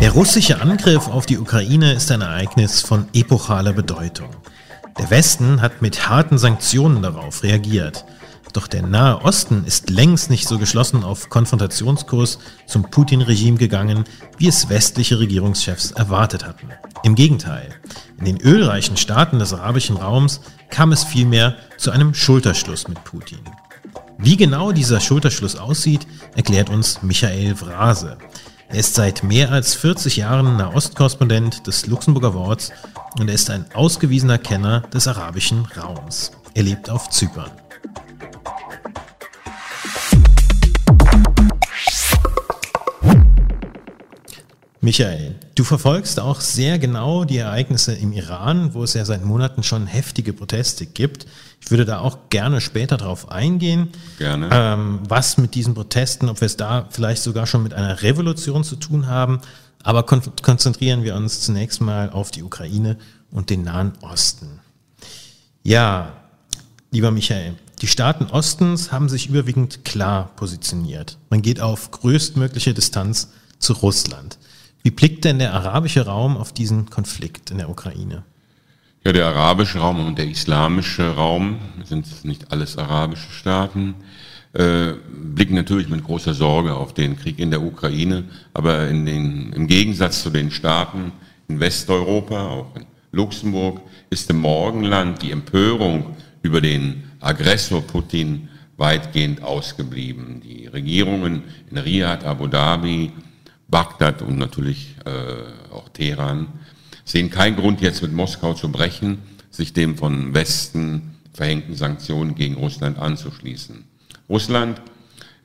Der russische Angriff auf die Ukraine ist ein Ereignis von epochaler Bedeutung. Der Westen hat mit harten Sanktionen darauf reagiert. Doch der Nahe Osten ist längst nicht so geschlossen auf Konfrontationskurs zum Putin-Regime gegangen, wie es westliche Regierungschefs erwartet hatten. Im Gegenteil, in den ölreichen Staaten des arabischen Raums kam es vielmehr zu einem Schulterschluss mit Putin. Wie genau dieser Schulterschluss aussieht, erklärt uns Michael Vrase. Er ist seit mehr als 40 Jahren Nahostkorrespondent des Luxemburger Worts und er ist ein ausgewiesener Kenner des arabischen Raums. Er lebt auf Zypern. Michael, du verfolgst auch sehr genau die Ereignisse im Iran, wo es ja seit Monaten schon heftige Proteste gibt. Ich würde da auch gerne später darauf eingehen. Gerne. Ähm, was mit diesen Protesten, ob wir es da vielleicht sogar schon mit einer Revolution zu tun haben. Aber kon konzentrieren wir uns zunächst mal auf die Ukraine und den Nahen Osten. Ja, lieber Michael, die Staaten Ostens haben sich überwiegend klar positioniert. Man geht auf größtmögliche Distanz zu Russland. Wie blickt denn der arabische Raum auf diesen Konflikt in der Ukraine? Ja, der arabische Raum und der islamische Raum, sind nicht alles arabische Staaten, äh, blicken natürlich mit großer Sorge auf den Krieg in der Ukraine, aber in den, im Gegensatz zu den Staaten in Westeuropa, auch in Luxemburg, ist im Morgenland die Empörung über den Aggressor Putin weitgehend ausgeblieben. Die Regierungen in Riyadh, Abu Dhabi, Bagdad und natürlich äh, auch Teheran sehen keinen Grund, jetzt mit Moskau zu brechen, sich dem von Westen verhängten Sanktionen gegen Russland anzuschließen. Russland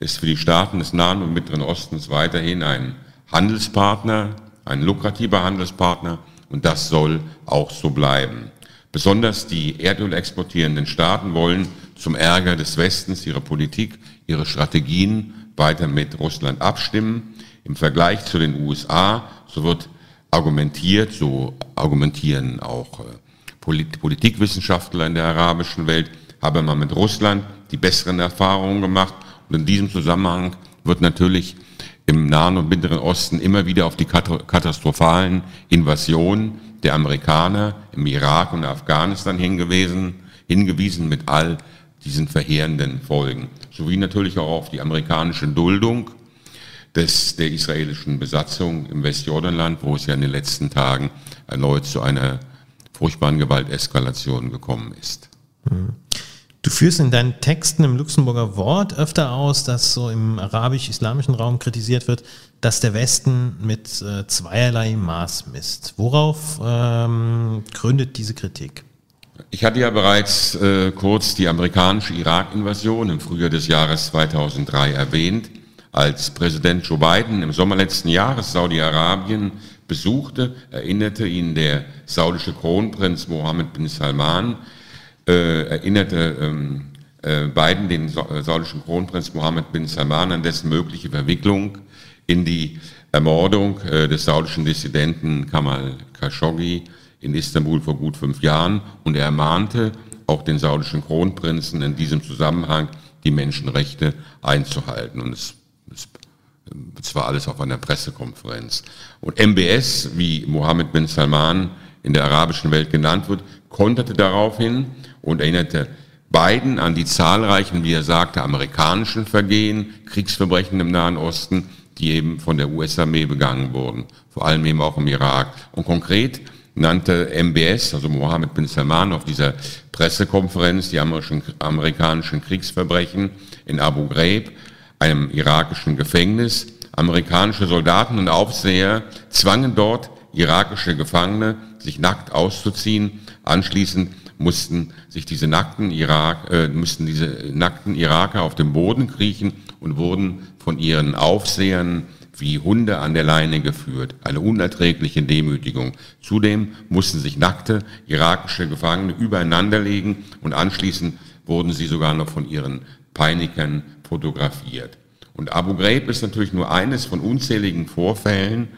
ist für die Staaten des Nahen und Mittleren Ostens weiterhin ein Handelspartner, ein lukrativer Handelspartner und das soll auch so bleiben. Besonders die Erdöl exportierenden Staaten wollen zum Ärger des Westens ihre Politik, ihre Strategien weiter mit Russland abstimmen. Im Vergleich zu den USA, so wird argumentiert, so argumentieren auch äh, Politikwissenschaftler in der arabischen Welt, habe man mit Russland die besseren Erfahrungen gemacht. Und in diesem Zusammenhang wird natürlich im Nahen und Mittleren Osten immer wieder auf die katastrophalen Invasionen der Amerikaner im Irak und Afghanistan hingewiesen, hingewiesen mit all diesen verheerenden Folgen. Sowie natürlich auch auf die amerikanische Duldung des, der israelischen Besatzung im Westjordanland, wo es ja in den letzten Tagen erneut zu einer furchtbaren Gewalteskalation gekommen ist. Du führst in deinen Texten im Luxemburger Wort öfter aus, dass so im arabisch-islamischen Raum kritisiert wird, dass der Westen mit äh, zweierlei Maß misst. Worauf ähm, gründet diese Kritik? Ich hatte ja bereits äh, kurz die amerikanische Irak-Invasion im Frühjahr des Jahres 2003 erwähnt als Präsident Joe Biden im Sommer letzten Jahres Saudi-Arabien besuchte, erinnerte ihn der saudische Kronprinz Mohammed bin Salman, äh, erinnerte ähm, äh, Biden den äh, saudischen Kronprinz Mohammed bin Salman an dessen mögliche Verwicklung in die Ermordung äh, des saudischen Dissidenten Kamal Khashoggi in Istanbul vor gut fünf Jahren und er ermahnte auch den saudischen Kronprinzen in diesem Zusammenhang die Menschenrechte einzuhalten. Und es das war alles auf einer Pressekonferenz. Und MBS, wie Mohammed bin Salman in der arabischen Welt genannt wird, konterte daraufhin und erinnerte Biden an die zahlreichen, wie er sagte, amerikanischen Vergehen, Kriegsverbrechen im Nahen Osten, die eben von der US-Armee begangen wurden, vor allem eben auch im Irak. Und konkret nannte MBS, also Mohammed bin Salman, auf dieser Pressekonferenz die amerikanischen Kriegsverbrechen in Abu Ghraib einem irakischen Gefängnis. Amerikanische Soldaten und Aufseher zwangen dort irakische Gefangene, sich nackt auszuziehen. Anschließend mussten sich diese nackten Irak, äh, mussten diese nackten Iraker auf dem Boden kriechen und wurden von ihren Aufsehern wie Hunde an der Leine geführt. Eine unerträgliche Demütigung. Zudem mussten sich nackte irakische Gefangene übereinander legen und anschließend wurden sie sogar noch von ihren Peinigern fotografiert. Und Abu Ghraib ist natürlich nur eines von unzähligen Vorfällen,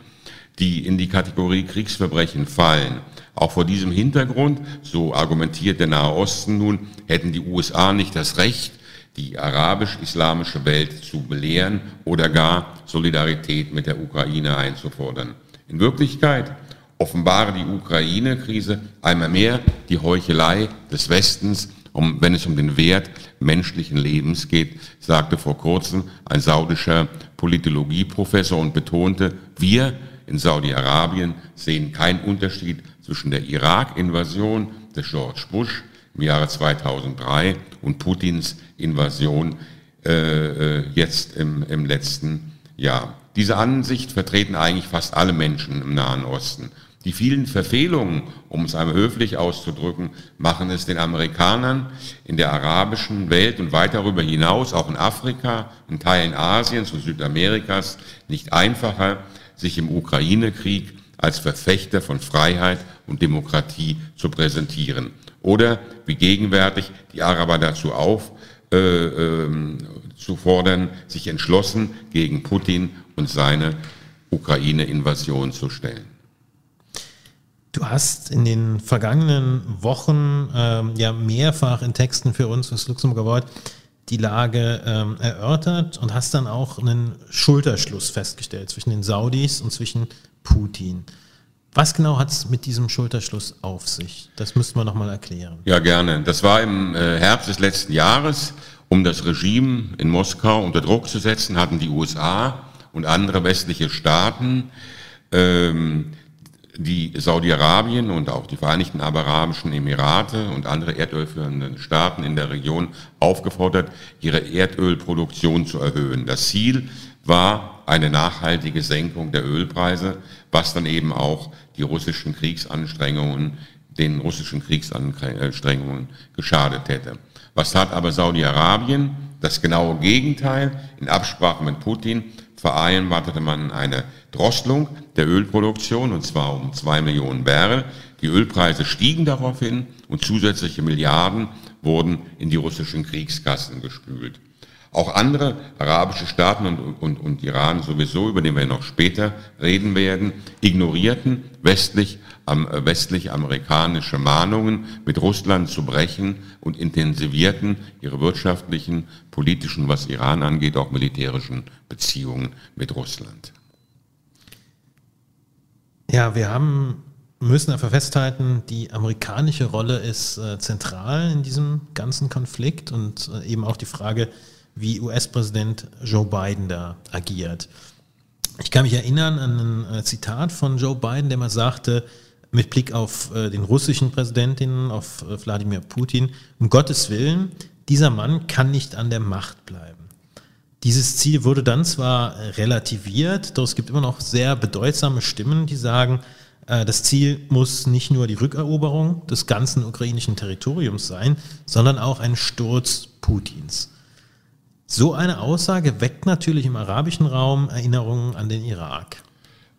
die in die Kategorie Kriegsverbrechen fallen. Auch vor diesem Hintergrund, so argumentiert der Nahe Osten nun, hätten die USA nicht das Recht, die arabisch-islamische Welt zu belehren oder gar Solidarität mit der Ukraine einzufordern. In Wirklichkeit offenbare die Ukraine-Krise einmal mehr die Heuchelei des Westens, um, wenn es um den Wert menschlichen Lebens geht, sagte vor kurzem ein saudischer Politologieprofessor und betonte, wir in Saudi-Arabien sehen keinen Unterschied zwischen der Irak-Invasion des George Bush im Jahre 2003 und Putins Invasion äh, äh, jetzt im, im letzten Jahr. Diese Ansicht vertreten eigentlich fast alle Menschen im Nahen Osten. Die vielen Verfehlungen, um es einmal höflich auszudrücken, machen es den Amerikanern in der arabischen Welt und weit darüber hinaus, auch in Afrika, in Teilen Asiens und Südamerikas, nicht einfacher, sich im Ukraine-Krieg als Verfechter von Freiheit und Demokratie zu präsentieren. Oder wie gegenwärtig die Araber dazu auf, äh, äh, zu fordern, sich entschlossen gegen Putin und seine Ukraine-Invasion zu stellen. Du hast in den vergangenen Wochen ähm, ja mehrfach in Texten für uns, das Luxemburger Wort, die Lage ähm, erörtert und hast dann auch einen Schulterschluss festgestellt zwischen den Saudis und zwischen Putin. Was genau hat es mit diesem Schulterschluss auf sich? Das müssten wir nochmal erklären. Ja, gerne. Das war im äh, Herbst des letzten Jahres. Um das Regime in Moskau unter Druck zu setzen, hatten die USA und andere westliche Staaten ähm, die Saudi-Arabien und auch die Vereinigten Arabischen Emirate und andere erdölführende Staaten in der Region aufgefordert, ihre Erdölproduktion zu erhöhen. Das Ziel war eine nachhaltige Senkung der Ölpreise, was dann eben auch die russischen Kriegsanstrengungen, den russischen Kriegsanstrengungen geschadet hätte. Was hat aber Saudi-Arabien? Das genaue Gegenteil. In Absprache mit Putin vereinbarte man eine Drosselung der Ölproduktion, und zwar um zwei Millionen Barrel. Die Ölpreise stiegen daraufhin und zusätzliche Milliarden wurden in die russischen Kriegskassen gespült. Auch andere arabische Staaten und, und, und Iran sowieso, über den wir noch später reden werden, ignorierten westlich, am, äh, westlich-amerikanische Mahnungen, mit Russland zu brechen und intensivierten ihre wirtschaftlichen, politischen, was Iran angeht, auch militärischen Beziehungen mit Russland. Ja, wir haben müssen einfach festhalten, die amerikanische Rolle ist äh, zentral in diesem ganzen Konflikt und äh, eben auch die Frage, wie US-Präsident Joe Biden da agiert. Ich kann mich erinnern an ein äh, Zitat von Joe Biden, der mal sagte, mit Blick auf äh, den russischen Präsidenten, auf äh, Wladimir Putin, um Gottes Willen, dieser Mann kann nicht an der Macht bleiben. Dieses Ziel wurde dann zwar relativiert, doch es gibt immer noch sehr bedeutsame Stimmen, die sagen, das Ziel muss nicht nur die Rückeroberung des ganzen ukrainischen Territoriums sein, sondern auch ein Sturz Putins. So eine Aussage weckt natürlich im arabischen Raum Erinnerungen an den Irak.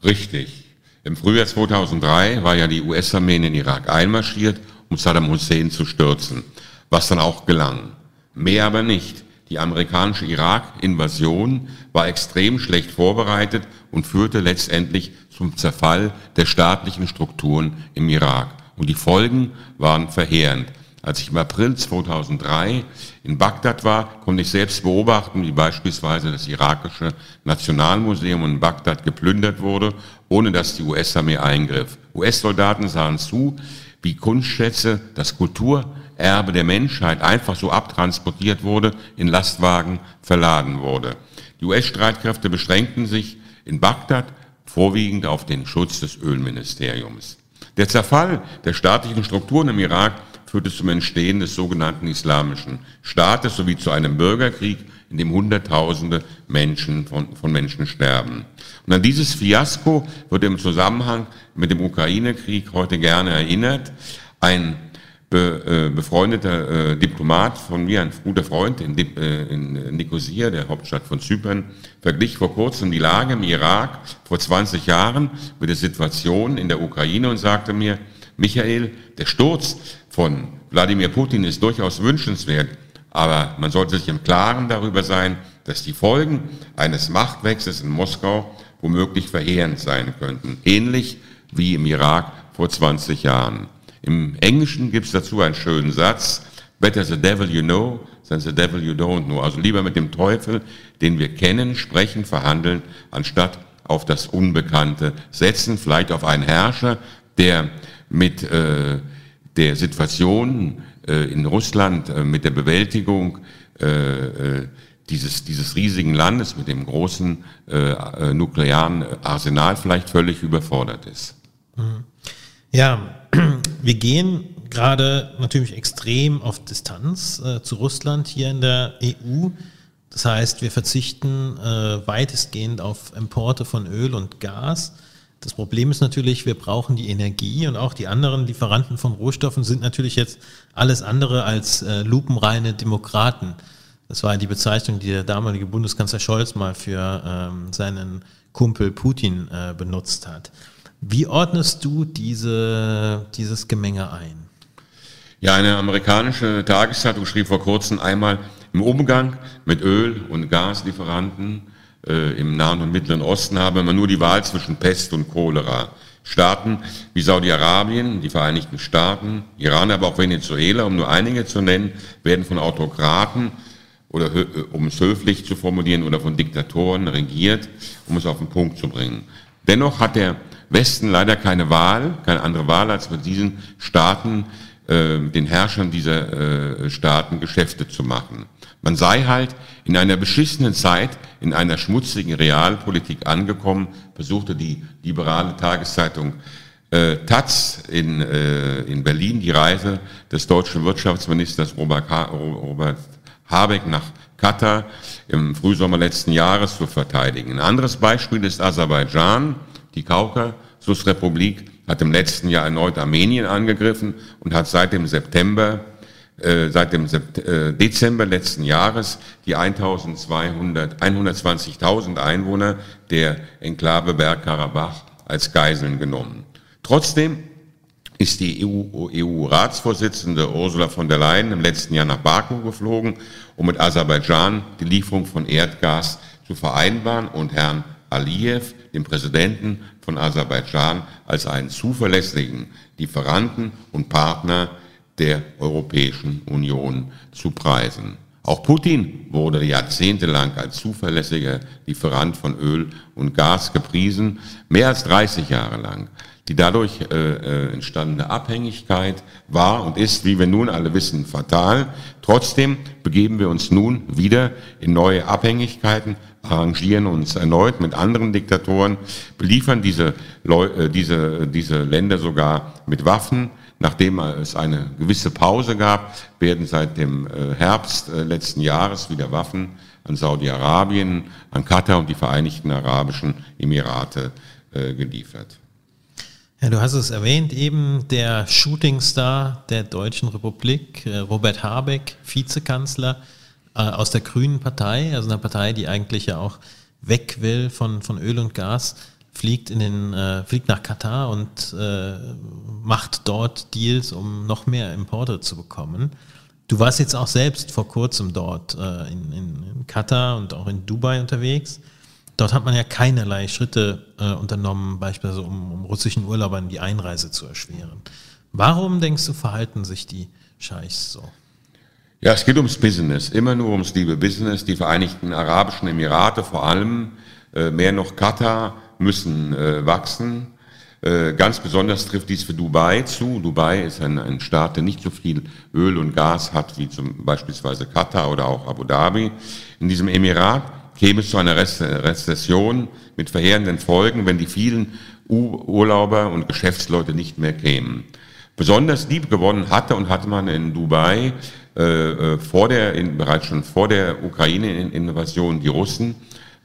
Richtig. Im Frühjahr 2003 war ja die US-Armee in den Irak einmarschiert, um Saddam Hussein zu stürzen, was dann auch gelang. Mehr aber nicht. Die amerikanische Irak-Invasion war extrem schlecht vorbereitet und führte letztendlich zum Zerfall der staatlichen Strukturen im Irak. Und die Folgen waren verheerend. Als ich im April 2003 in Bagdad war, konnte ich selbst beobachten, wie beispielsweise das irakische Nationalmuseum in Bagdad geplündert wurde, ohne dass die US-Armee eingriff. US-Soldaten sahen zu, wie Kunstschätze, das Kulturerbe der Menschheit einfach so abtransportiert wurde, in Lastwagen verladen wurde. Die US-Streitkräfte beschränkten sich in Bagdad vorwiegend auf den Schutz des Ölministeriums. Der Zerfall der staatlichen Strukturen im Irak führte zum Entstehen des sogenannten Islamischen Staates sowie zu einem Bürgerkrieg, in dem Hunderttausende Menschen von, von Menschen sterben. Und an dieses Fiasko wird im Zusammenhang mit dem Ukraine-Krieg heute gerne erinnert. Ein be, äh, befreundeter äh, Diplomat von mir, ein guter Freund in, äh, in Nicosia, der Hauptstadt von Zypern, verglich vor kurzem die Lage im Irak vor 20 Jahren mit der Situation in der Ukraine und sagte mir, Michael, der Sturz von Wladimir Putin ist durchaus wünschenswert, aber man sollte sich im Klaren darüber sein, dass die Folgen eines Machtwechsels in Moskau womöglich verheerend sein könnten, ähnlich wie im Irak vor 20 Jahren. Im Englischen gibt es dazu einen schönen Satz, Better the devil you know than the devil you don't know. Also lieber mit dem Teufel, den wir kennen, sprechen, verhandeln, anstatt auf das Unbekannte setzen, vielleicht auf einen Herrscher, der mit äh, der Situation äh, in Russland, äh, mit der Bewältigung äh, äh, dieses, dieses riesigen Landes mit dem großen äh, nuklearen Arsenal vielleicht völlig überfordert ist. Mhm. Ja, wir gehen gerade natürlich extrem auf Distanz äh, zu Russland hier in der EU. Das heißt, wir verzichten äh, weitestgehend auf Importe von Öl und Gas. Das Problem ist natürlich, wir brauchen die Energie und auch die anderen Lieferanten von Rohstoffen sind natürlich jetzt alles andere als äh, lupenreine Demokraten. Das war die Bezeichnung, die der damalige Bundeskanzler Scholz mal für ähm, seinen Kumpel Putin äh, benutzt hat. Wie ordnest du diese, dieses Gemenge ein? Ja, eine amerikanische Tageszeitung schrieb vor kurzem einmal, im Umgang mit Öl- und Gaslieferanten äh, im Nahen und Mittleren Osten habe man nur die Wahl zwischen Pest und Cholera. Staaten wie Saudi-Arabien, die Vereinigten Staaten, Iran, aber auch Venezuela, um nur einige zu nennen, werden von Autokraten oder äh, um es höflich zu formulieren oder von Diktatoren regiert, um es auf den Punkt zu bringen. Dennoch hat der Westen leider keine Wahl, keine andere Wahl, als mit diesen Staaten, äh, den Herrschern dieser äh, Staaten Geschäfte zu machen. Man sei halt in einer beschissenen Zeit, in einer schmutzigen Realpolitik angekommen, besuchte die liberale Tageszeitung äh, Taz in, äh, in Berlin die Reise des deutschen Wirtschaftsministers Robert, Robert Habeck nach Katar im Frühsommer letzten Jahres zu verteidigen. Ein anderes Beispiel ist Aserbaidschan. Die Kaukasusrepublik hat im letzten Jahr erneut Armenien angegriffen und hat seit dem September äh, seit dem äh, Dezember letzten Jahres die 1200, 120.000 Einwohner der Enklave Bergkarabach als Geiseln genommen. Trotzdem ist die EU-Ratsvorsitzende EU Ursula von der Leyen im letzten Jahr nach Baku geflogen, um mit Aserbaidschan die Lieferung von Erdgas zu vereinbaren und Herrn Aliyev, dem Präsidenten von Aserbaidschan, als einen zuverlässigen Lieferanten und Partner der Europäischen Union zu preisen. Auch Putin wurde jahrzehntelang als zuverlässiger Lieferant von Öl und Gas gepriesen, mehr als 30 Jahre lang. Die dadurch äh, äh, entstandene Abhängigkeit war und ist, wie wir nun alle wissen, fatal. Trotzdem begeben wir uns nun wieder in neue Abhängigkeiten, arrangieren uns erneut mit anderen Diktatoren, beliefern diese, Leu äh, diese, diese Länder sogar mit Waffen. Nachdem es eine gewisse Pause gab, werden seit dem äh, Herbst äh, letzten Jahres wieder Waffen an Saudi-Arabien, an Katar und die Vereinigten Arabischen Emirate äh, geliefert. Ja, du hast es erwähnt, eben der Shootingstar der Deutschen Republik, äh, Robert Habeck, Vizekanzler äh, aus der Grünen Partei, also einer Partei, die eigentlich ja auch weg will von, von Öl und Gas, fliegt, in den, äh, fliegt nach Katar und macht dort Deals, um noch mehr Importe zu bekommen. Du warst jetzt auch selbst vor kurzem dort in, in, in Katar und auch in Dubai unterwegs. Dort hat man ja keinerlei Schritte äh, unternommen, beispielsweise um, um russischen Urlaubern die Einreise zu erschweren. Warum denkst du, verhalten sich die Scheichs so? Ja, es geht ums Business, immer nur ums liebe Business. Die Vereinigten Arabischen Emirate vor allem, äh, mehr noch Katar, müssen äh, wachsen. Äh, ganz besonders trifft dies für Dubai zu. Dubai ist ein, ein Staat, der nicht so viel Öl und Gas hat wie zum beispielsweise Katar oder auch Abu Dhabi. In diesem Emirat käme es zu einer Rezession mit verheerenden Folgen, wenn die vielen Urlauber und Geschäftsleute nicht mehr kämen. Besonders lieb gewonnen hatte und hatte man in Dubai äh, äh vor der, in, bereits schon vor der Ukraine-Invasion die Russen,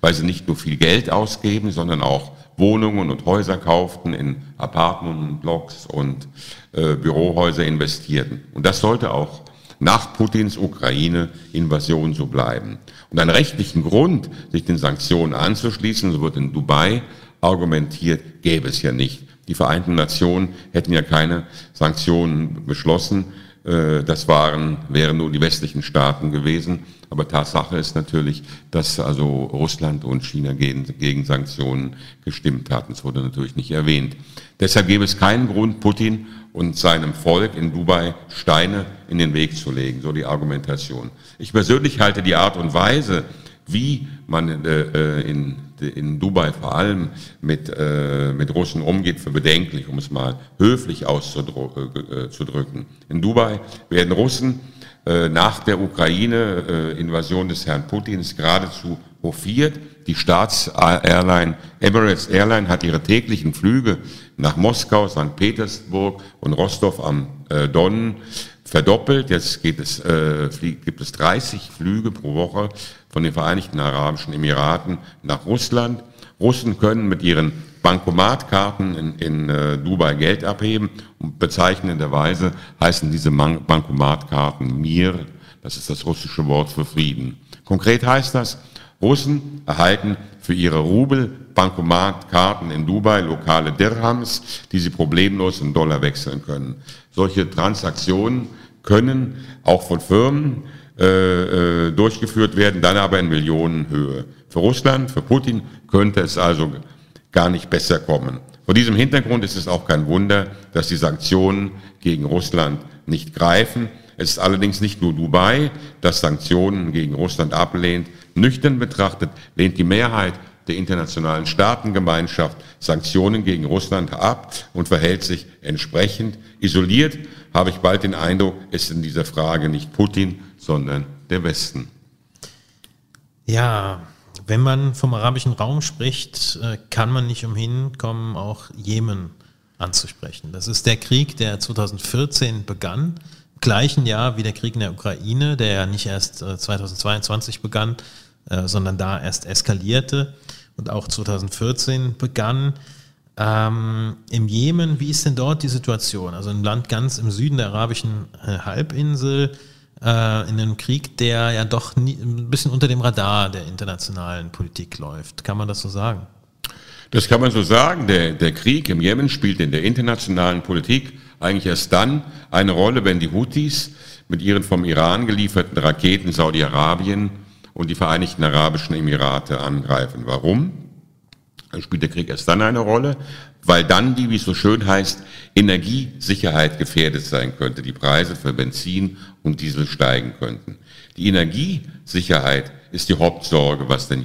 weil sie nicht nur viel Geld ausgeben, sondern auch Wohnungen und Häuser kauften, in Apartmentblocks und äh, Bürohäuser investierten. Und das sollte auch nach Putins Ukraine-Invasion so bleiben. Und einen rechtlichen Grund, sich den Sanktionen anzuschließen, so wird in Dubai argumentiert, gäbe es ja nicht. Die Vereinten Nationen hätten ja keine Sanktionen beschlossen. Äh, das waren, wären nur die westlichen Staaten gewesen. Aber Tatsache ist natürlich, dass also Russland und China gegen, gegen Sanktionen gestimmt hatten. Das wurde natürlich nicht erwähnt. Deshalb gäbe es keinen Grund, Putin und seinem Volk in Dubai Steine in den Weg zu legen, so die Argumentation. Ich persönlich halte die Art und Weise, wie man äh, äh in in Dubai vor allem mit, äh, mit Russen umgeht, für bedenklich, um es mal höflich auszudrücken. In Dubai werden Russen äh, nach der Ukraine-Invasion des Herrn Putins geradezu hofiert. Die Staatsairline Emirates Airline hat ihre täglichen Flüge nach Moskau, St. Petersburg und Rostov am äh, Don verdoppelt. Jetzt geht es, äh, gibt es 30 Flüge pro Woche von den Vereinigten Arabischen Emiraten nach Russland. Russen können mit ihren Bankomatkarten in, in äh, Dubai Geld abheben und bezeichnenderweise heißen diese Man Bankomatkarten Mir, das ist das russische Wort für Frieden. Konkret heißt das, Russen erhalten für ihre Rubel Bankomatkarten in Dubai lokale Dirhams, die sie problemlos in Dollar wechseln können. Solche Transaktionen können auch von Firmen äh, äh, durchgeführt werden, dann aber in Millionenhöhe. Für Russland, für Putin könnte es also gar nicht besser kommen. Vor diesem Hintergrund ist es auch kein Wunder, dass die Sanktionen gegen Russland nicht greifen. Es ist allerdings nicht nur Dubai, das Sanktionen gegen Russland ablehnt. Nüchtern betrachtet lehnt die Mehrheit der internationalen Staatengemeinschaft Sanktionen gegen Russland ab und verhält sich entsprechend. Isoliert habe ich bald den Eindruck, ist in dieser Frage nicht Putin, sondern der Westen. Ja, wenn man vom arabischen Raum spricht, äh, kann man nicht umhin kommen, auch Jemen anzusprechen. Das ist der Krieg, der 2014 begann, im gleichen Jahr wie der Krieg in der Ukraine, der ja nicht erst 2022 äh, begann, äh, sondern da erst eskalierte und auch 2014 begann. Ähm, Im Jemen, wie ist denn dort die Situation? Also ein Land ganz im Süden der arabischen Halbinsel, äh, in einem Krieg, der ja doch nie, ein bisschen unter dem Radar der internationalen Politik läuft. Kann man das so sagen? Das kann man so sagen. Der, der Krieg im Jemen spielt in der internationalen Politik eigentlich erst dann eine Rolle, wenn die Houthis mit ihren vom Iran gelieferten Raketen Saudi-Arabien und die Vereinigten Arabischen Emirate angreifen. Warum? Dann spielt der Krieg erst dann eine Rolle, weil dann die, wie es so schön heißt, Energiesicherheit gefährdet sein könnte, die Preise für Benzin und Diesel steigen könnten. Die Energiesicherheit ist die Hauptsorge, was den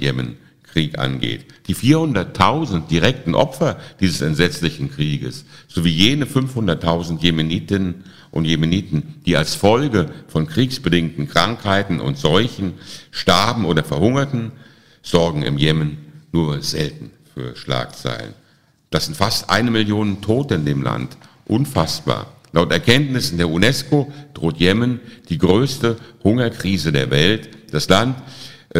Jemenkrieg angeht. Die 400.000 direkten Opfer dieses entsetzlichen Krieges, sowie jene 500.000 Jemenitinnen und Jemeniten, die als Folge von kriegsbedingten Krankheiten und Seuchen starben oder verhungerten, sorgen im Jemen nur selten für Schlagzeilen. Das sind fast eine Million Tote in dem Land. Unfassbar. Laut Erkenntnissen der UNESCO droht Jemen die größte Hungerkrise der Welt. Das Land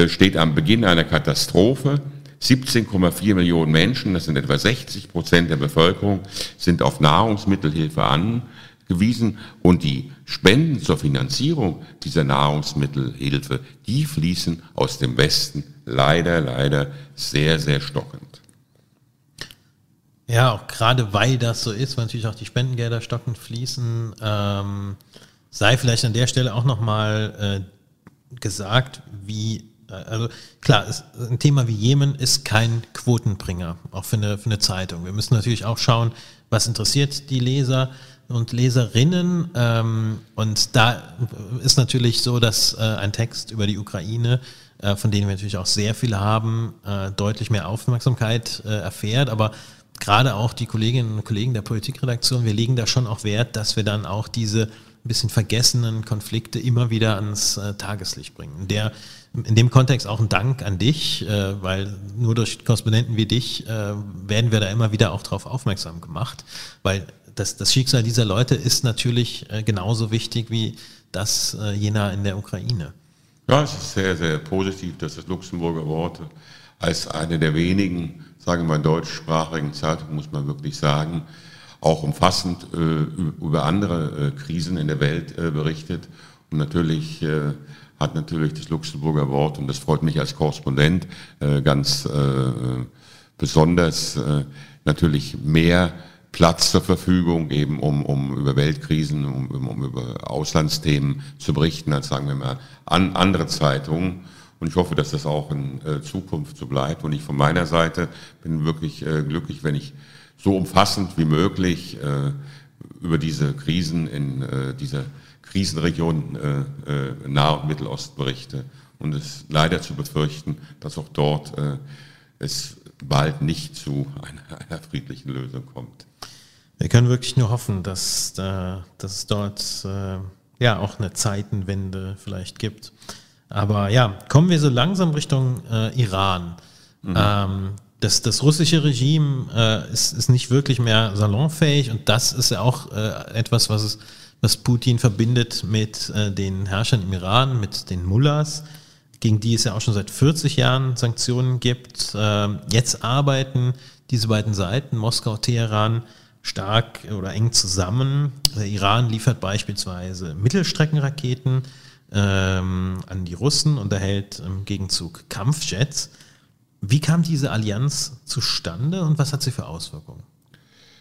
steht am Beginn einer Katastrophe. 17,4 Millionen Menschen, das sind etwa 60 Prozent der Bevölkerung, sind auf Nahrungsmittelhilfe angewiesen und die Spenden zur Finanzierung dieser Nahrungsmittelhilfe, die fließen aus dem Westen leider, leider sehr, sehr stockend. Ja, auch gerade weil das so ist, weil natürlich auch die Spendengelder stockend fließen, ähm, sei vielleicht an der Stelle auch nochmal äh, gesagt, wie, äh, also klar, ist, ein Thema wie Jemen ist kein Quotenbringer, auch für eine, für eine Zeitung. Wir müssen natürlich auch schauen, was interessiert die Leser und Leserinnen. Ähm, und da ist natürlich so, dass äh, ein Text über die Ukraine äh, von denen wir natürlich auch sehr viele haben, äh, deutlich mehr Aufmerksamkeit äh, erfährt. Aber gerade auch die Kolleginnen und Kollegen der Politikredaktion, wir legen da schon auch Wert, dass wir dann auch diese ein bisschen vergessenen Konflikte immer wieder ans äh, Tageslicht bringen. Der, in dem Kontext auch ein Dank an dich, äh, weil nur durch Korrespondenten wie dich äh, werden wir da immer wieder auch darauf aufmerksam gemacht, weil das, das Schicksal dieser Leute ist natürlich äh, genauso wichtig wie das äh, jener in der Ukraine. Ja, es ist sehr, sehr positiv, dass das Luxemburger Wort als eine der wenigen sagen wir mal, deutschsprachigen Zeitung, muss man wirklich sagen, auch umfassend äh, über andere äh, Krisen in der Welt äh, berichtet. Und natürlich hat natürlich das Luxemburger Wort, und das freut mich als Korrespondent ganz besonders, natürlich mehr Platz zur Verfügung, eben um, um über Weltkrisen, um, um über Auslandsthemen zu berichten, als sagen wir mal an andere Zeitungen. Und ich hoffe, dass das auch in Zukunft so bleibt. Und ich von meiner Seite bin wirklich glücklich, wenn ich so umfassend wie möglich äh, über diese Krisen in äh, dieser Krisenregion äh, äh, Nah- und Mittelost berichte. Und es leider zu befürchten, dass auch dort äh, es bald nicht zu einer, einer friedlichen Lösung kommt. Wir können wirklich nur hoffen, dass, äh, dass es dort ja auch eine Zeitenwende vielleicht gibt. Aber ja, kommen wir so langsam Richtung Iran. Mhm. Ähm, das, das russische Regime äh, ist, ist nicht wirklich mehr salonfähig und das ist ja auch äh, etwas, was, es, was Putin verbindet mit äh, den Herrschern im Iran, mit den Mullahs, gegen die es ja auch schon seit 40 Jahren Sanktionen gibt. Ähm, jetzt arbeiten diese beiden Seiten, Moskau, Teheran, stark oder eng zusammen. Der Iran liefert beispielsweise Mittelstreckenraketen ähm, an die Russen und erhält im Gegenzug Kampfjets. Wie kam diese Allianz zustande und was hat sie für Auswirkungen?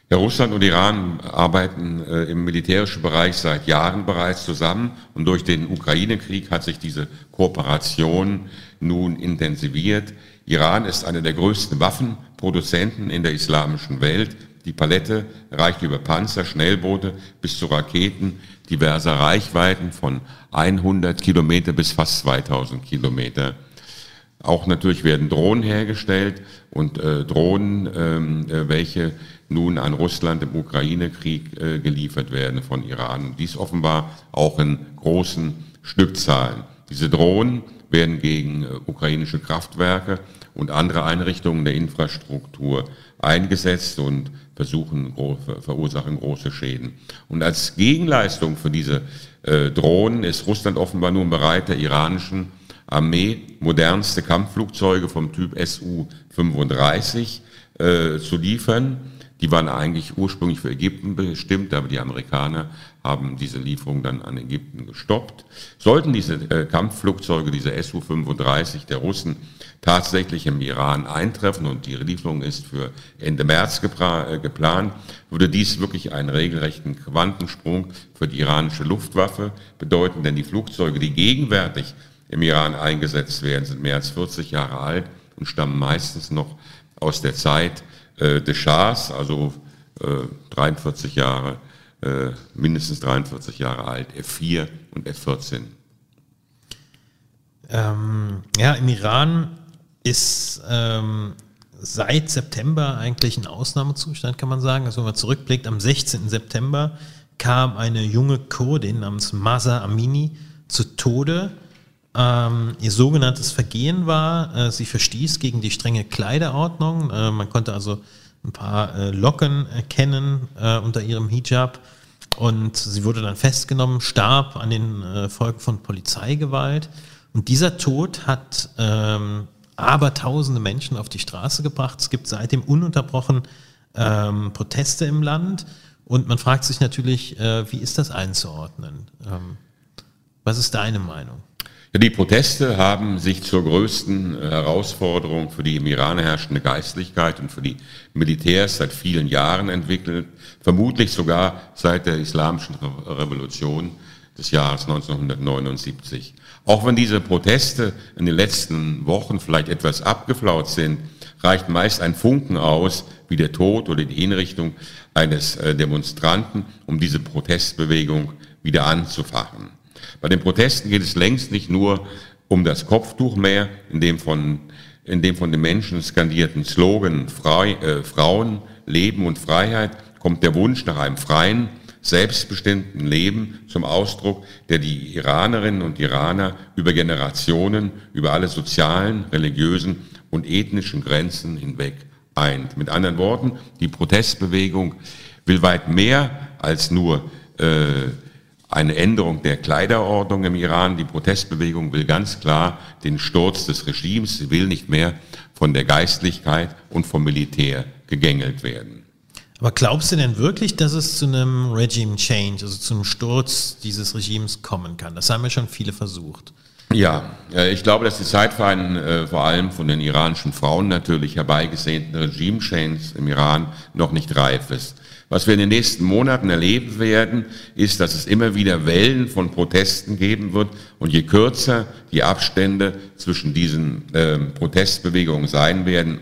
Ja, Russland und Iran arbeiten äh, im militärischen Bereich seit Jahren bereits zusammen und durch den Ukraine-Krieg hat sich diese Kooperation nun intensiviert. Iran ist einer der größten Waffenproduzenten in der islamischen Welt. Die Palette reicht über Panzer, Schnellboote bis zu Raketen diverser Reichweiten von 100 Kilometer bis fast 2000 Kilometer. Auch natürlich werden Drohnen hergestellt und äh, Drohnen, ähm, äh, welche nun an Russland im Ukraine-Krieg äh, geliefert werden von Iran. Dies offenbar auch in großen Stückzahlen. Diese Drohnen werden gegen äh, ukrainische Kraftwerke und andere Einrichtungen der Infrastruktur eingesetzt und versuchen, verursachen große Schäden. Und als Gegenleistung für diese äh, Drohnen ist Russland offenbar nun bereit, der iranischen Armee modernste Kampfflugzeuge vom Typ Su-35 äh, zu liefern. Die waren eigentlich ursprünglich für Ägypten bestimmt, aber die Amerikaner haben diese Lieferung dann an Ägypten gestoppt. Sollten diese äh, Kampfflugzeuge, diese Su-35 der Russen tatsächlich im Iran eintreffen und die Lieferung ist für Ende März äh, geplant, würde dies wirklich einen regelrechten Quantensprung für die iranische Luftwaffe bedeuten, denn die Flugzeuge, die gegenwärtig im Iran eingesetzt werden, sind mehr als 40 Jahre alt und stammen meistens noch aus der Zeit äh, des Schahs, also äh, 43 Jahre, äh, mindestens 43 Jahre alt, F4 und F14. Ähm, ja, im Iran ist ähm, seit September eigentlich ein Ausnahmezustand, kann man sagen. Also wenn man zurückblickt, am 16. September kam eine junge Kurdin namens Masa Amini zu Tode ihr sogenanntes Vergehen war, äh, sie verstieß gegen die strenge Kleiderordnung. Äh, man konnte also ein paar äh, Locken erkennen unter ihrem Hijab. Und sie wurde dann festgenommen, starb an den Folgen von Polizeigewalt. Und dieser Tod hat ähm, aber tausende Menschen auf die Straße gebracht. Es gibt seitdem ununterbrochen ähm, Proteste im Land. Und man fragt sich natürlich, äh, wie ist das einzuordnen? Ähm, was ist deine Meinung? Die Proteste haben sich zur größten äh, Herausforderung für die im Iran herrschende Geistlichkeit und für die Militärs seit vielen Jahren entwickelt, vermutlich sogar seit der Islamischen Revolution des Jahres 1979. Auch wenn diese Proteste in den letzten Wochen vielleicht etwas abgeflaut sind, reicht meist ein Funken aus, wie der Tod oder die Hinrichtung eines äh, Demonstranten, um diese Protestbewegung wieder anzufachen. Bei den Protesten geht es längst nicht nur um das Kopftuch mehr, in dem von, in dem von den Menschen skandierten Slogan Frei, äh, Frauen, Leben und Freiheit kommt der Wunsch nach einem freien, selbstbestimmten Leben zum Ausdruck, der die Iranerinnen und Iraner über Generationen, über alle sozialen, religiösen und ethnischen Grenzen hinweg eint. Mit anderen Worten, die Protestbewegung will weit mehr als nur äh, eine Änderung der Kleiderordnung im Iran. Die Protestbewegung will ganz klar den Sturz des Regimes. Sie will nicht mehr von der Geistlichkeit und vom Militär gegängelt werden. Aber glaubst du denn wirklich, dass es zu einem Regime Change, also zu einem Sturz dieses Regimes kommen kann? Das haben ja schon viele versucht. Ja, ich glaube, dass die Zeit für einen äh, vor allem von den iranischen Frauen natürlich herbeigesehnten Regime Change im Iran noch nicht reif ist. Was wir in den nächsten Monaten erleben werden, ist, dass es immer wieder Wellen von Protesten geben wird. Und je kürzer die Abstände zwischen diesen äh, Protestbewegungen sein werden,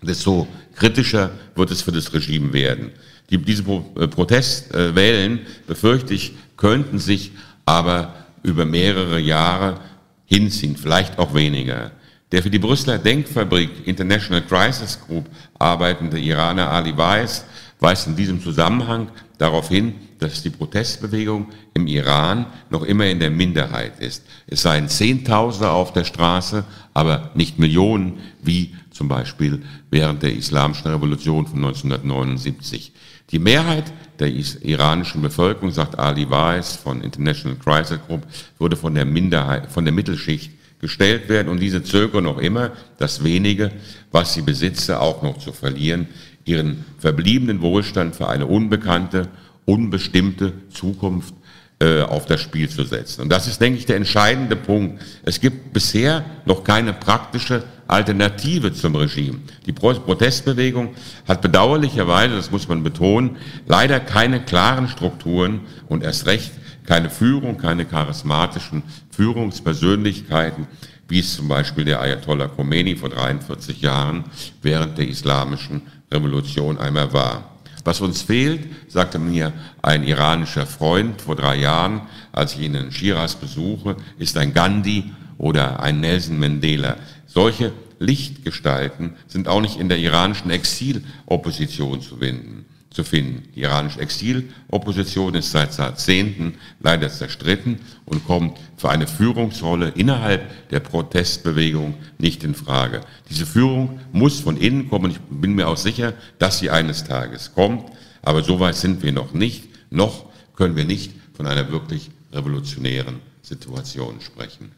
desto kritischer wird es für das Regime werden. Die, diese Pro äh, Protestwellen, befürchte ich, könnten sich aber über mehrere Jahre hinziehen, vielleicht auch weniger. Der für die Brüsseler Denkfabrik International Crisis Group arbeitende Iraner Ali Weiss weist in diesem Zusammenhang darauf hin, dass die Protestbewegung im Iran noch immer in der Minderheit ist. Es seien Zehntausende auf der Straße, aber nicht Millionen, wie zum Beispiel während der Islamischen Revolution von 1979. Die Mehrheit der iranischen Bevölkerung, sagt Ali Weiss von International Crisis Group, würde von der Minderheit, von der Mittelschicht gestellt werden und diese zögern noch immer, das wenige, was sie besitze, auch noch zu verlieren, ihren verbliebenen Wohlstand für eine unbekannte, unbestimmte Zukunft äh, auf das Spiel zu setzen. Und das ist, denke ich, der entscheidende Punkt. Es gibt bisher noch keine praktische Alternative zum Regime. Die Protestbewegung hat bedauerlicherweise, das muss man betonen, leider keine klaren Strukturen und erst recht keine Führung, keine charismatischen Führungspersönlichkeiten, wie es zum Beispiel der Ayatollah Khomeini vor 43 Jahren während der islamischen Revolution einmal war. Was uns fehlt, sagte mir ein iranischer Freund vor drei Jahren, als ich ihn in Shiraz besuche, ist ein Gandhi oder ein Nelson Mandela. Solche Lichtgestalten sind auch nicht in der iranischen Exilopposition zu finden. Zu finden. Die iranische Exilopposition ist seit Jahrzehnten leider zerstritten und kommt für eine Führungsrolle innerhalb der Protestbewegung nicht in Frage. Diese Führung muss von innen kommen. Ich bin mir auch sicher, dass sie eines Tages kommt. Aber so weit sind wir noch nicht. Noch können wir nicht von einer wirklich revolutionären Situation sprechen.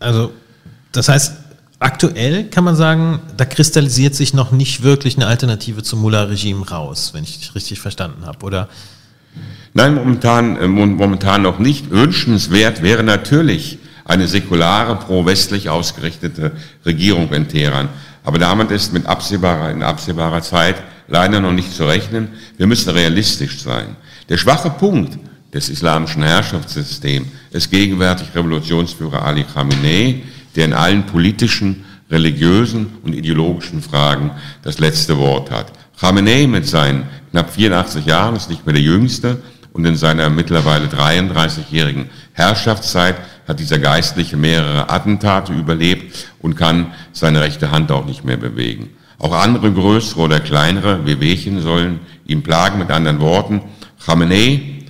Also, das heißt, aktuell kann man sagen, da kristallisiert sich noch nicht wirklich eine Alternative zum Mullah-Regime raus, wenn ich dich richtig verstanden habe, oder? Nein, momentan, äh, momentan noch nicht. Wünschenswert wäre natürlich eine säkulare, pro-westlich ausgerichtete Regierung in Teheran. Aber damit ist mit absehbarer, in absehbarer Zeit leider noch nicht zu rechnen. Wir müssen realistisch sein. Der schwache Punkt des islamischen Herrschaftssystems ist gegenwärtig Revolutionsführer Ali Khamenei, der in allen politischen, religiösen und ideologischen Fragen das letzte Wort hat. Khamenei mit seinen knapp 84 Jahren ist nicht mehr der Jüngste und in seiner mittlerweile 33-jährigen Herrschaftszeit hat dieser Geistliche mehrere Attentate überlebt und kann seine rechte Hand auch nicht mehr bewegen. Auch andere größere oder kleinere Wehwehchen sollen ihn plagen. Mit anderen Worten, Khamenei,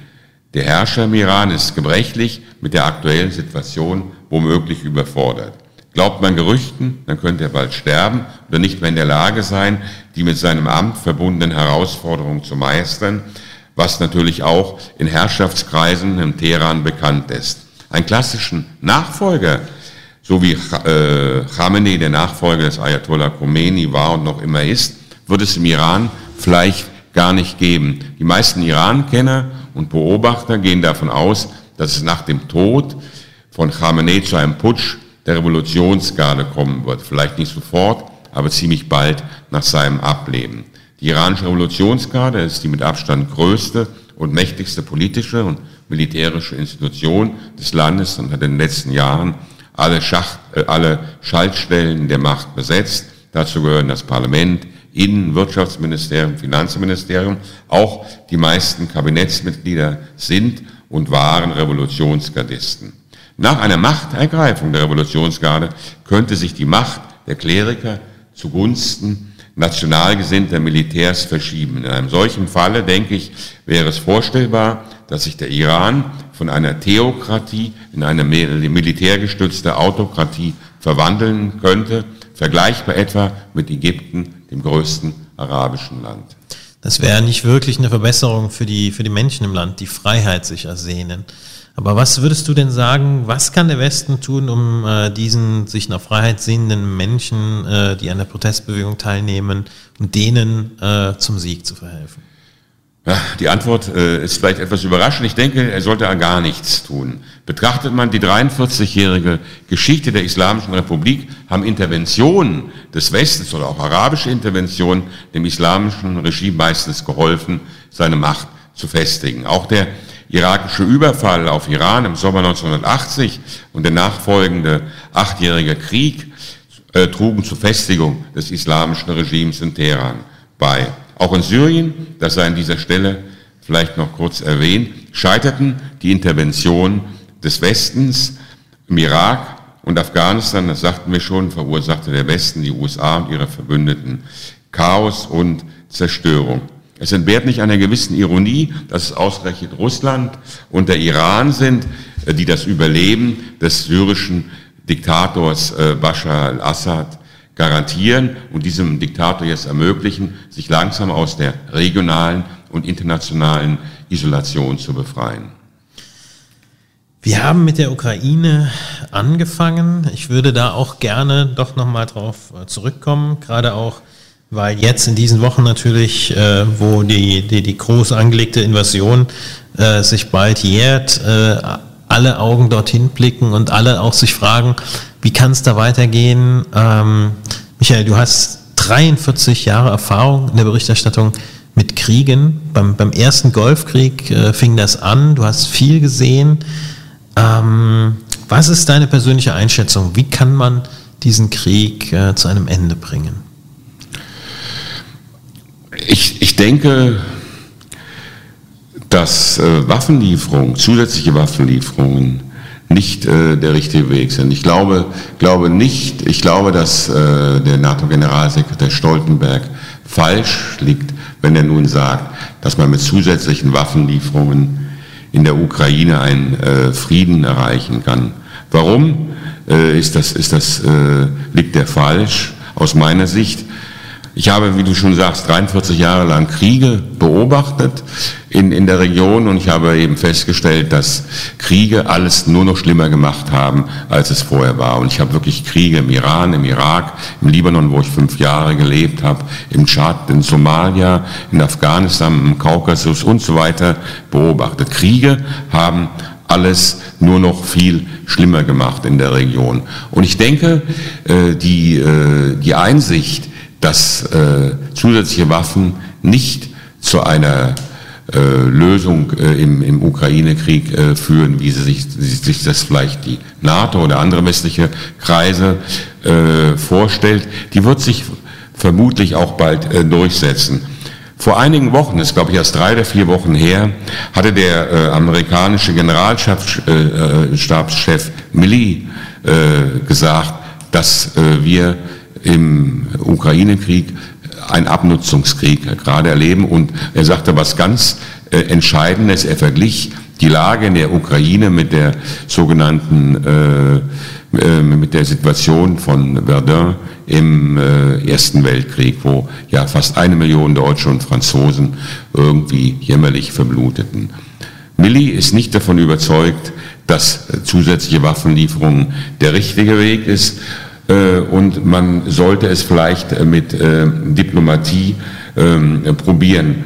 der Herrscher im Iran, ist gebrechlich mit der aktuellen Situation womöglich überfordert. Glaubt man Gerüchten, dann könnte er bald sterben oder nicht mehr in der Lage sein, die mit seinem Amt verbundenen Herausforderungen zu meistern, was natürlich auch in Herrschaftskreisen im Teheran bekannt ist. Einen klassischen Nachfolger, so wie äh, Khamenei der Nachfolger des Ayatollah Khomeini war und noch immer ist, wird es im Iran vielleicht gar nicht geben. Die meisten Iran-Kenner und Beobachter gehen davon aus, dass es nach dem Tod von Khamenei zu einem Putsch der Revolutionsgarde kommen wird. Vielleicht nicht sofort, aber ziemlich bald nach seinem Ableben. Die iranische Revolutionsgarde ist die mit Abstand größte und mächtigste politische und militärische Institution des Landes und hat in den letzten Jahren alle, Schacht, äh, alle Schaltstellen der Macht besetzt. Dazu gehören das Parlament, Innen-, Wirtschaftsministerium, Finanzministerium. Auch die meisten Kabinettsmitglieder sind und waren Revolutionsgardisten. Nach einer Machtergreifung der Revolutionsgarde könnte sich die Macht der Kleriker zugunsten nationalgesinnter Militärs verschieben. In einem solchen Falle, denke ich, wäre es vorstellbar, dass sich der Iran von einer Theokratie in eine militärgestützte Autokratie verwandeln könnte, vergleichbar etwa mit Ägypten, dem größten arabischen Land. Das wäre nicht wirklich eine Verbesserung für die, für die Menschen im Land, die Freiheit sich ersehnen. Aber was würdest du denn sagen, was kann der Westen tun, um äh, diesen sich nach Freiheit sehnenden Menschen, äh, die an der Protestbewegung teilnehmen, um denen äh, zum Sieg zu verhelfen? Ja, die Antwort äh, ist vielleicht etwas überraschend. Ich denke, er sollte gar nichts tun. Betrachtet man die 43-jährige Geschichte der Islamischen Republik, haben Interventionen des Westens oder auch arabische Interventionen dem islamischen Regime meistens geholfen, seine Macht zu festigen. Auch der irakische Überfall auf Iran im Sommer 1980 und der nachfolgende achtjährige Krieg äh, trugen zur Festigung des islamischen Regimes in Teheran bei. Auch in Syrien, das sei an dieser Stelle vielleicht noch kurz erwähnt, scheiterten die Interventionen des Westens im Irak und Afghanistan, das sagten wir schon, verursachte der Westen, die USA und ihre Verbündeten Chaos und Zerstörung. Es entbehrt nicht einer gewissen Ironie, dass es ausgerechnet Russland und der Iran sind, äh, die das Überleben des syrischen Diktators äh, Bashar al-Assad garantieren und diesem Diktator jetzt ermöglichen, sich langsam aus der regionalen und internationalen Isolation zu befreien. Wir haben mit der Ukraine angefangen. Ich würde da auch gerne doch nochmal drauf äh, zurückkommen, gerade auch, weil jetzt in diesen Wochen natürlich, äh, wo die, die, die groß angelegte Invasion äh, sich bald jährt, äh, alle Augen dorthin blicken und alle auch sich fragen, wie kann es da weitergehen? Ähm, Michael, du hast 43 Jahre Erfahrung in der Berichterstattung mit Kriegen. Beim, beim ersten Golfkrieg äh, fing das an, du hast viel gesehen. Ähm, was ist deine persönliche Einschätzung? Wie kann man diesen Krieg äh, zu einem Ende bringen? Ich, ich denke, dass äh, Waffenlieferungen, zusätzliche Waffenlieferungen nicht äh, der richtige Weg sind. Ich glaube, glaube nicht, ich glaube, dass äh, der NATO-Generalsekretär Stoltenberg falsch liegt, wenn er nun sagt, dass man mit zusätzlichen Waffenlieferungen in der Ukraine einen äh, Frieden erreichen kann. Warum äh, ist das, ist das, äh, liegt der falsch aus meiner Sicht? Ich habe, wie du schon sagst, 43 Jahre lang Kriege beobachtet in, in der Region und ich habe eben festgestellt, dass Kriege alles nur noch schlimmer gemacht haben, als es vorher war. Und ich habe wirklich Kriege im Iran, im Irak, im Libanon, wo ich fünf Jahre gelebt habe, im Tschad, in Somalia, in Afghanistan, im Kaukasus und so weiter beobachtet. Kriege haben alles nur noch viel schlimmer gemacht in der Region. Und ich denke, äh, die, äh, die Einsicht, dass äh, zusätzliche Waffen nicht zu einer äh, Lösung äh, im, im Ukraine-Krieg äh, führen, wie sie sich, sich das vielleicht die NATO oder andere westliche Kreise äh, vorstellt, die wird sich vermutlich auch bald äh, durchsetzen. Vor einigen Wochen, das ist glaube ich erst drei oder vier Wochen her, hatte der äh, amerikanische Generalstabschef äh, Milley äh, gesagt, dass äh, wir im Ukraine-Krieg ein Abnutzungskrieg gerade erleben. Und er sagte was ganz äh, Entscheidendes. Er verglich die Lage in der Ukraine mit der sogenannten, äh, äh, mit der Situation von Verdun im äh, Ersten Weltkrieg, wo ja fast eine Million Deutsche und Franzosen irgendwie jämmerlich verbluteten. Milli ist nicht davon überzeugt, dass zusätzliche Waffenlieferungen der richtige Weg ist. Äh, und man sollte es vielleicht äh, mit äh, Diplomatie ähm, probieren.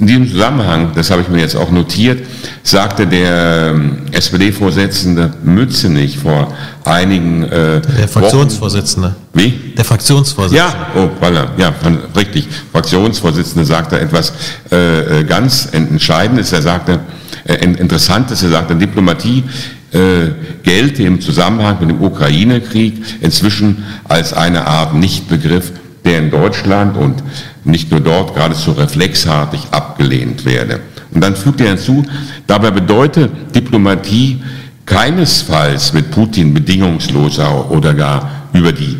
In diesem Zusammenhang, das habe ich mir jetzt auch notiert, sagte der ähm, SPD-Vorsitzende Mützenich vor einigen äh, Der Fraktionsvorsitzende. Wochen, wie? Der Fraktionsvorsitzende. Ja, oh, voilà, ja, richtig. Fraktionsvorsitzende sagte etwas äh, ganz Entscheidendes. Er sagte, äh, Interessantes, er sagte, Diplomatie äh, gelte im Zusammenhang mit dem Ukraine-Krieg inzwischen als eine Art Nichtbegriff, der in Deutschland und nicht nur dort geradezu reflexartig abgelehnt werde. Und dann fügt er hinzu, dabei bedeutet Diplomatie keinesfalls mit Putin bedingungsloser oder gar über die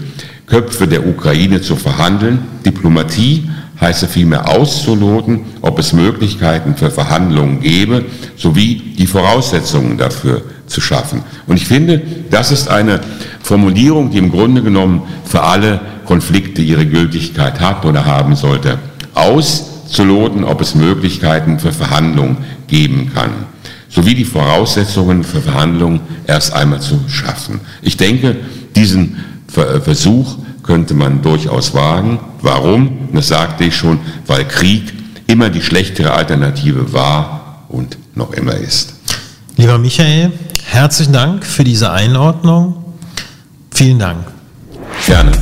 Köpfe der Ukraine zu verhandeln. Diplomatie heiße vielmehr auszuloten, ob es Möglichkeiten für Verhandlungen gäbe, sowie die Voraussetzungen dafür zu schaffen. Und ich finde, das ist eine Formulierung, die im Grunde genommen für alle Konflikte ihre Gültigkeit hat oder haben sollte. Auszuloten, ob es Möglichkeiten für Verhandlungen geben kann sowie die Voraussetzungen für Verhandlungen erst einmal zu schaffen. Ich denke, diesen Versuch könnte man durchaus wagen. Warum? Das sagte ich schon, weil Krieg immer die schlechtere Alternative war und noch immer ist. Lieber Michael, herzlichen Dank für diese Einordnung. Vielen Dank. Gerne.